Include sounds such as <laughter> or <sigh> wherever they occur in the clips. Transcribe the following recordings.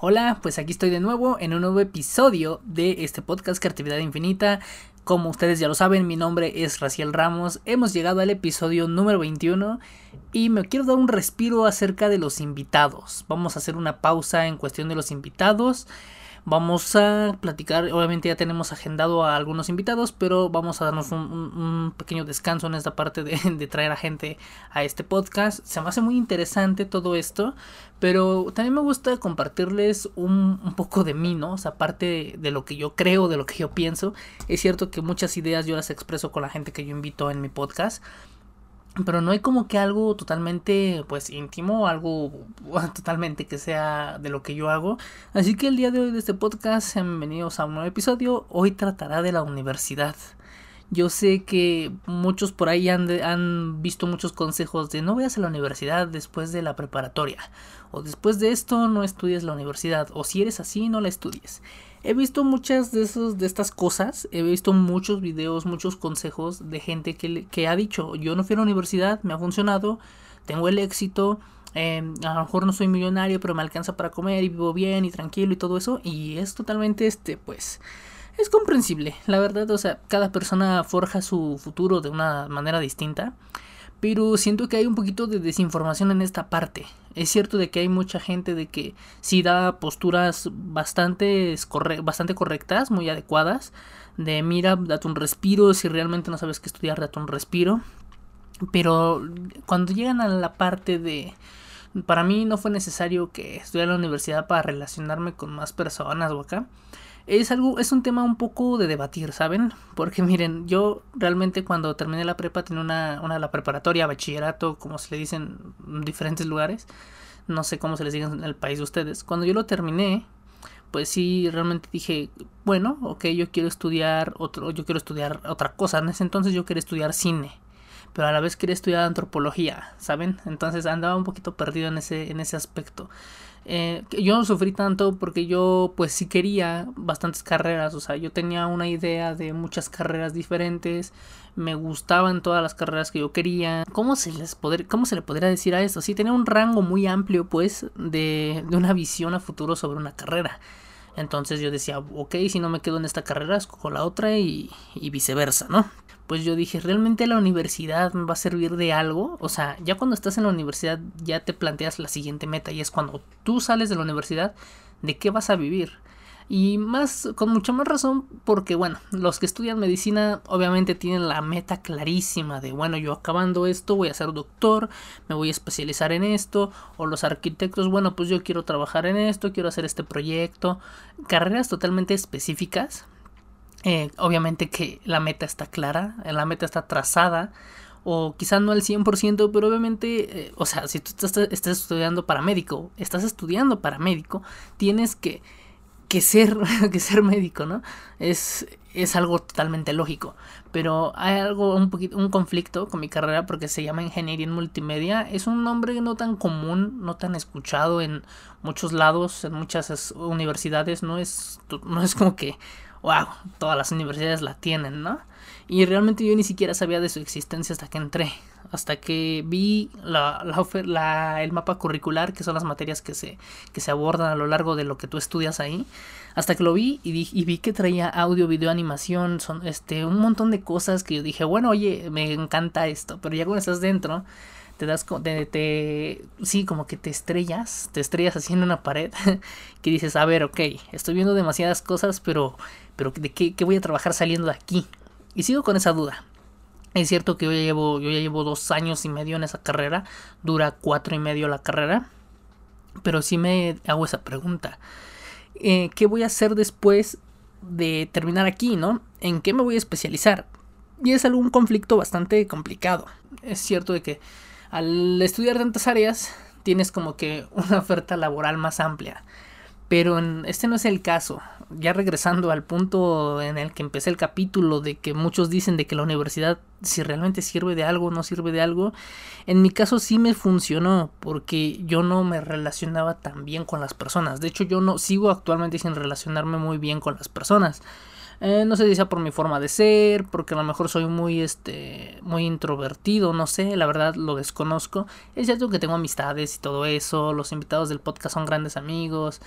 Hola, pues aquí estoy de nuevo en un nuevo episodio de este podcast Creatividad Infinita. Como ustedes ya lo saben, mi nombre es Raciel Ramos. Hemos llegado al episodio número 21 y me quiero dar un respiro acerca de los invitados. Vamos a hacer una pausa en cuestión de los invitados. Vamos a platicar, obviamente ya tenemos agendado a algunos invitados, pero vamos a darnos un, pequeño descanso en esta parte <laughs> de, traer a gente a este podcast. Se me hace muy interesante todo esto, pero también me gusta compartirles un, poco de mí, ¿no? O sea, aparte de lo que yo creo, de lo que yo pienso. Es cierto que muchas ideas yo las expreso con la gente que yo invito en mi podcast pero no hay como que algo totalmente pues íntimo, algo <laughs> totalmente que sea de lo que yo hago. Así que el día de hoy de este podcast, bienvenidos a un nuevo episodio. Hoy tratará de la universidad. Yo sé que muchos por ahí han, han visto muchos consejos de no vayas a la universidad después de la preparatoria. O después de esto no estudies la universidad. O si eres así no la estudies. He visto muchas de, esos, de estas cosas, he visto muchos videos, muchos consejos de gente que, que ha dicho, yo no fui a la universidad, me ha funcionado, tengo el éxito, em, a lo mejor no soy millonario, pero me alcanza para comer y vivo bien y tranquilo y todo eso, y es totalmente, este, pues, es comprensible, la verdad, o sea, cada persona forja su futuro de una manera distinta. Pero siento que hay un poquito de desinformación en esta parte. Es cierto de que hay mucha gente de que sí da posturas bastante, correctas, muy adecuadas. De mira, date un respiro, si realmente no sabes qué estudiar, date un respiro. Pero cuando llegan a la parte de... Para mí no fue necesario que estudiara la universidad para relacionarme con más personas o acá es algo, es un tema un poco de debatir, ¿saben? Porque miren, yo realmente cuando terminé la prepa tenía una, una la preparatoria, bachillerato, como se le dicen en diferentes lugares. No sé cómo se les diga en el país de ustedes. Cuando yo lo terminé, pues sí, realmente dije, bueno, ok, yo quiero estudiar otro, yo quiero estudiar otra cosa. En ese entonces yo quería estudiar cine pero a la vez quería estudiar antropología, ¿saben? Entonces andaba un poquito perdido en ese, en ese aspecto. Eh, yo no sufrí tanto porque yo pues sí quería bastantes carreras, o sea, yo tenía una idea de muchas carreras diferentes, me gustaban todas las carreras que yo quería. ¿Cómo se les poder, cómo se le podría decir a eso? Sí, tenía un rango muy amplio pues de, de una visión a futuro sobre una carrera. Entonces yo decía, ok, si no me quedo en esta carrera, escojo la otra y, y viceversa, ¿no? Pues yo dije, ¿realmente la universidad me va a servir de algo? O sea, ya cuando estás en la universidad ya te planteas la siguiente meta y es cuando tú sales de la universidad, ¿de qué vas a vivir? Y más, con mucha más razón, porque bueno, los que estudian medicina obviamente tienen la meta clarísima de, bueno, yo acabando esto voy a ser doctor, me voy a especializar en esto, o los arquitectos, bueno, pues yo quiero trabajar en esto, quiero hacer este proyecto, carreras totalmente específicas eh, obviamente que la meta está clara, la meta está trazada, o quizás no al 100%, pero obviamente, eh, o sea, si tú estás, estás, estudiando para médico, estás estudiando para médico, tienes que, que, ser, <laughs> que ser médico, ¿no? Es, es algo totalmente lógico, pero hay algo, un poquito, un conflicto con mi carrera porque se llama Ingeniería en Multimedia, es un nombre no tan común, no tan escuchado en muchos lados, en muchas universidades, no es, no es como que wow, todas las universidades la tienen, ¿no? Y realmente yo ni siquiera sabía de su existencia hasta que entré, hasta que vi la, el mapa curricular, que son las materias que se, que se abordan a lo largo de lo que tú estudias ahí, hasta que lo vi y, y vi que traía audio, video, animación, son este, un montón de cosas que yo dije, bueno, oye, me encanta esto, pero ya cuando estás dentro, te das te, sí como que te estrellas te estrellas así en una pared <laughs> que dices a ver ok estoy viendo demasiadas cosas pero pero ¿de qué, voy a trabajar saliendo de aquí? Y sigo con esa duda. Es cierto que yo ya, llevo, yo ya llevo dos años y medio en esa carrera, dura cuatro y medio la carrera, pero sí me hago esa pregunta. Eh, ¿Qué voy a hacer después de terminar aquí, no? ¿En qué me voy a especializar? Y es algún conflicto bastante complicado. Es cierto de que al estudiar tantas áreas tienes como que una oferta laboral más amplia. Pero este no es el caso. Ya regresando al punto en el que empecé el capítulo de que muchos dicen de que la universidad si realmente sirve de algo o no sirve de algo, en mi caso sí me funcionó porque yo no me relacionaba tan bien con las personas. De hecho yo no sigo actualmente sin relacionarme muy bien con las personas. Eh, no sé si sea por mi forma de ser, porque a lo mejor soy muy, este, muy introvertido, no sé, la verdad lo desconozco. Es cierto que tengo amistades y todo eso, los invitados del podcast son grandes amigos,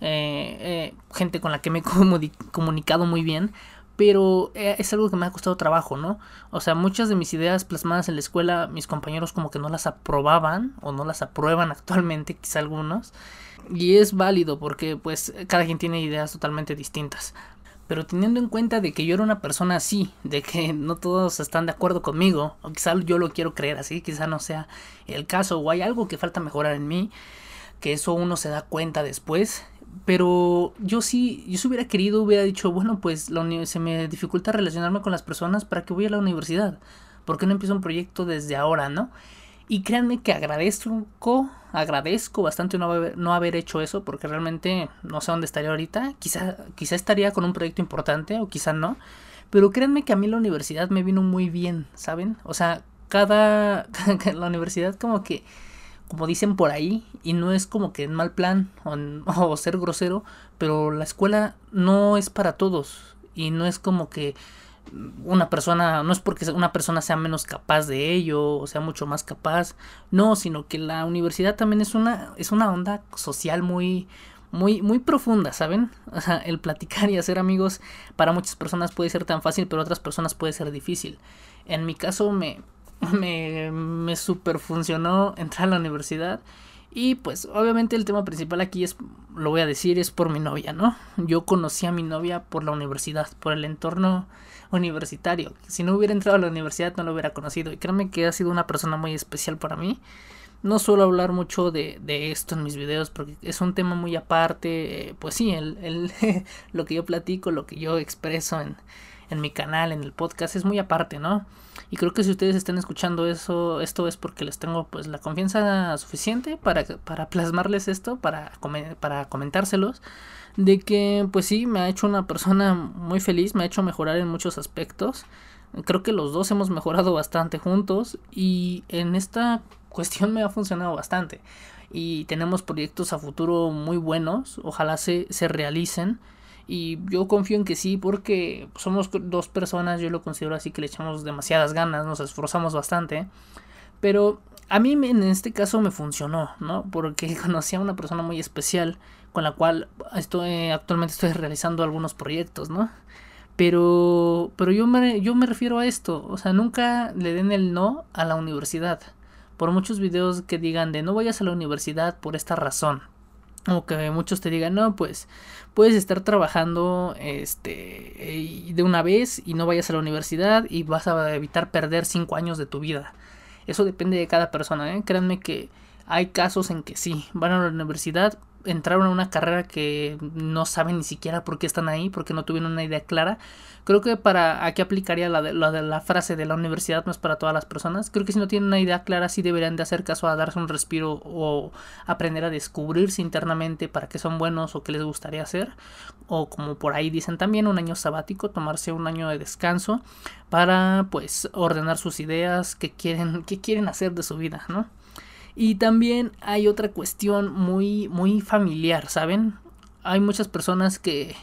eh, eh, gente con la que me he <laughs> comunicado muy bien, pero es algo que me ha costado trabajo, ¿no? O sea, muchas de mis ideas plasmadas en la escuela, mis compañeros como que no las aprobaban o no las aprueban <laughs> actualmente, quizá algunos. Y es válido porque pues cada quien tiene ideas totalmente distintas. Pero teniendo en cuenta de que yo era una persona así, de que no todos están de acuerdo conmigo, o quizá yo lo quiero creer así, quizá no sea el caso, o hay algo que falta mejorar en mí, que eso uno se da cuenta después. Pero yo sí, yo si hubiera querido, hubiera dicho, bueno, pues la se me dificulta relacionarme con las personas para que voy a la universidad. ¿Por qué no empiezo un proyecto desde ahora, no? Y créanme que agradezco, agradezco bastante no haber, no haber hecho eso, porque realmente no sé dónde estaría ahorita. Quizá, quizá estaría con un proyecto importante o quizá no. Pero créanme que a mí la universidad me vino muy bien, ¿saben? O sea, cada... <laughs> la universidad como que, como dicen por ahí, y no es como que en mal plan o, <laughs> o ser grosero, pero la escuela no es para todos. Y no es como que una persona, no es porque una persona sea menos capaz de ello o sea mucho más capaz, no, sino que la universidad también es una, es una onda social muy, muy, muy profunda, ¿saben? <laughs> O sea, el platicar y hacer amigos para muchas personas puede ser tan fácil, pero otras personas puede ser difícil. En mi caso me, <laughs> me, me super funcionó entrar a la universidad y pues obviamente el tema principal aquí es, lo voy a decir, es por mi novia, ¿no? Yo conocí a mi novia por la universidad, por el entorno universitario. Si no hubiera entrado a la universidad no lo hubiera conocido. Y créanme que ha sido una persona muy especial para mí. No suelo hablar mucho de, de esto en mis videos porque es un tema muy aparte. Pues sí, el, el <laughs> lo que yo platico, lo que yo expreso en, en mi canal, en el podcast, es muy aparte, ¿no? Y creo que si ustedes están escuchando eso, esto es porque les tengo pues la confianza suficiente para, para plasmarles esto, para, para comentárselos de que pues sí, me ha hecho una persona muy feliz, me ha hecho mejorar en muchos aspectos. Creo que los dos hemos mejorado bastante juntos y en esta <laughs> cuestión me ha funcionado bastante. Y tenemos proyectos a futuro muy buenos, ojalá se, se realicen. Y yo confío en que sí, porque somos dos personas, yo lo considero así que le echamos demasiadas ganas, nos esforzamos bastante. Pero a mí en este caso me funcionó, ¿no? Porque <laughs> conocí a una persona muy especial con la cual estoy actualmente estoy realizando algunos proyectos, ¿no? Pero pero yo me yo me refiero a esto, o sea, nunca le den el no a la universidad. Por muchos videos que digan de no vayas a la universidad por esta razón. O que muchos te digan, no, pues puedes estar trabajando este de una vez y no vayas a la universidad y vas a evitar perder cinco años de tu vida. Eso depende de cada persona, ¿eh? Créanme que hay casos en que sí, van a la universidad, entraron a una carrera que no saben ni siquiera por qué están ahí, porque no tuvieron una idea clara. Creo que para aquí aplicaría la de, la de la frase de la universidad no es para todas las personas. Creo que si no tienen una idea clara sí deberían de hacer caso a darse un respiro o aprender a descubrirse internamente para qué son buenos o qué les gustaría hacer. O como por ahí dicen también un año sabático, tomarse un año de descanso para pues ordenar sus ideas, qué quieren, qué quieren hacer de su vida, ¿no? Y también hay otra cuestión muy, muy familiar, ¿saben? Hay muchas personas que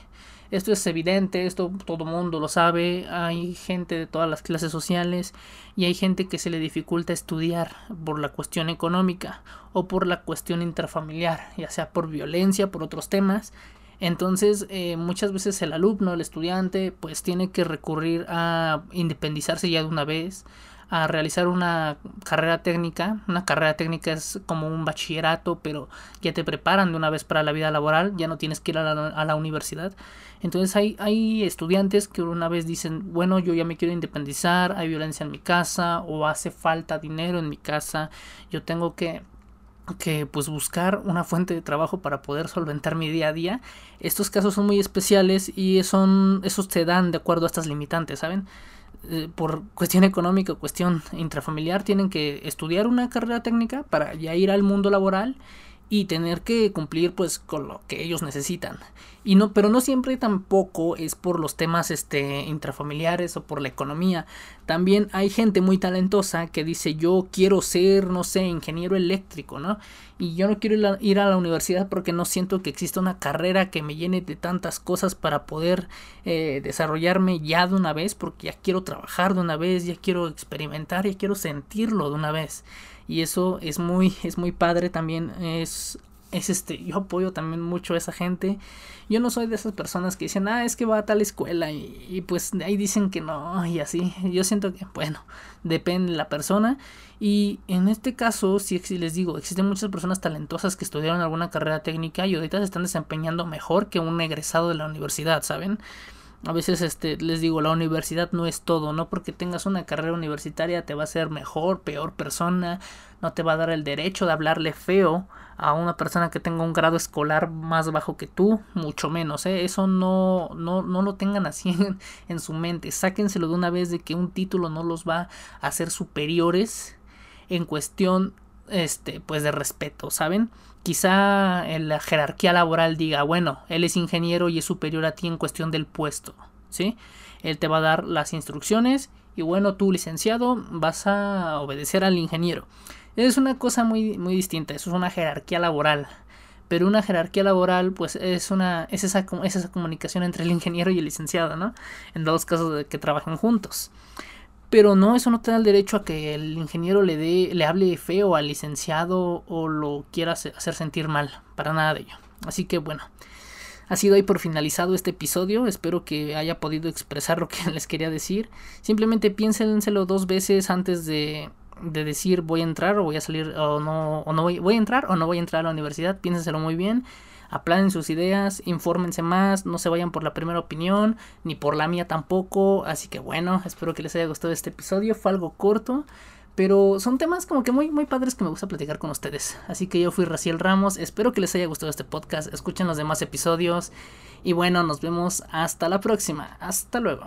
esto es evidente, esto todo mundo lo sabe, hay gente de todas las clases sociales y hay gente que se le dificulta estudiar por la cuestión económica o por la cuestión intrafamiliar, ya sea por violencia, por otros temas. Entonces, eh, muchas veces el alumno, el estudiante, pues tiene que recurrir a independizarse ya de una vez, a realizar una carrera técnica. Una carrera técnica es como un bachillerato, pero ya te preparan de una vez para la vida laboral, ya no tienes que ir a la, universidad. Entonces hay, hay estudiantes que una vez dicen, bueno, yo ya me quiero independizar, hay violencia en mi casa o hace falta dinero en mi casa, yo tengo que que pues buscar una fuente de trabajo para poder solventar mi día a día. Estos casos son muy especiales y son esos te dan de acuerdo a estas limitantes, ¿saben? Eh, por cuestión económica o cuestión intrafamiliar tienen que estudiar una carrera técnica para ya ir al mundo laboral y tener que cumplir pues con lo que ellos necesitan. Y no, pero no siempre tampoco es por los temas este intrafamiliares o por la economía. También hay gente muy talentosa que dice yo quiero ser, no sé, ingeniero eléctrico, ¿no? Y yo no quiero ir a la universidad porque no siento que exista una carrera que me llene de tantas cosas para poder eh, desarrollarme ya de una vez, porque ya quiero trabajar de una vez, ya quiero experimentar, ya quiero sentirlo de una vez y eso es muy <laughs> es muy padre también es es este yo apoyo también mucho a esa gente. Yo no soy de esas personas que dicen ah es que va a tal escuela y, pues ahí dicen que no y así. Yo siento que bueno depende de la persona. Y en este caso si les digo existen muchas personas talentosas que estudiaron alguna carrera técnica y ahorita se están desempeñando mejor que un egresado de la universidad saben a veces este les digo la universidad no es todo no porque tengas una carrera universitaria te va a ser mejor peor persona no te va a dar el derecho de hablarle feo a una persona que tenga un grado escolar más bajo que tú mucho menos ¿eh? eso no no no lo tengan así <laughs> en, en su mente. Sáquenselo de una vez de que un título no los va a hacer superiores en cuestión este pues de respeto saben quizá en la jerarquía laboral diga, bueno, él es ingeniero y es superior a ti en cuestión del puesto, ¿sí? Él te va a dar las instrucciones y bueno, tú licenciado vas a obedecer al ingeniero. Es una cosa muy, muy distinta, eso es una jerarquía laboral. Pero una jerarquía laboral, pues es una. es esa, es esa comunicación entre el ingeniero y el licenciado, ¿no? En dos casos de que trabajen juntos. Pero no, eso no te da el derecho a que el ingeniero le dé, le hable feo al licenciado o lo quiera hacer sentir mal. Para nada de ello. Así que bueno. Ha sido ahí por finalizado este episodio. Espero que haya podido expresar lo que <laughs> les quería decir. Simplemente piénsenselo dos veces antes de, de decir voy a entrar o voy a salir o no, o no voy, voy a entrar o no voy a entrar a la universidad. Piénsenselo muy bien aplanen sus ideas, infórmense más, no se vayan por la primera opinión, ni por la mía tampoco. Así que bueno, espero que les haya gustado este episodio. Fue algo corto. Pero son temas como que muy, muy padres que me gusta platicar con ustedes. Así que yo fui Raciel Ramos. Espero que les haya gustado este podcast. Escuchen los demás episodios. Y bueno, nos vemos hasta la próxima. Hasta luego.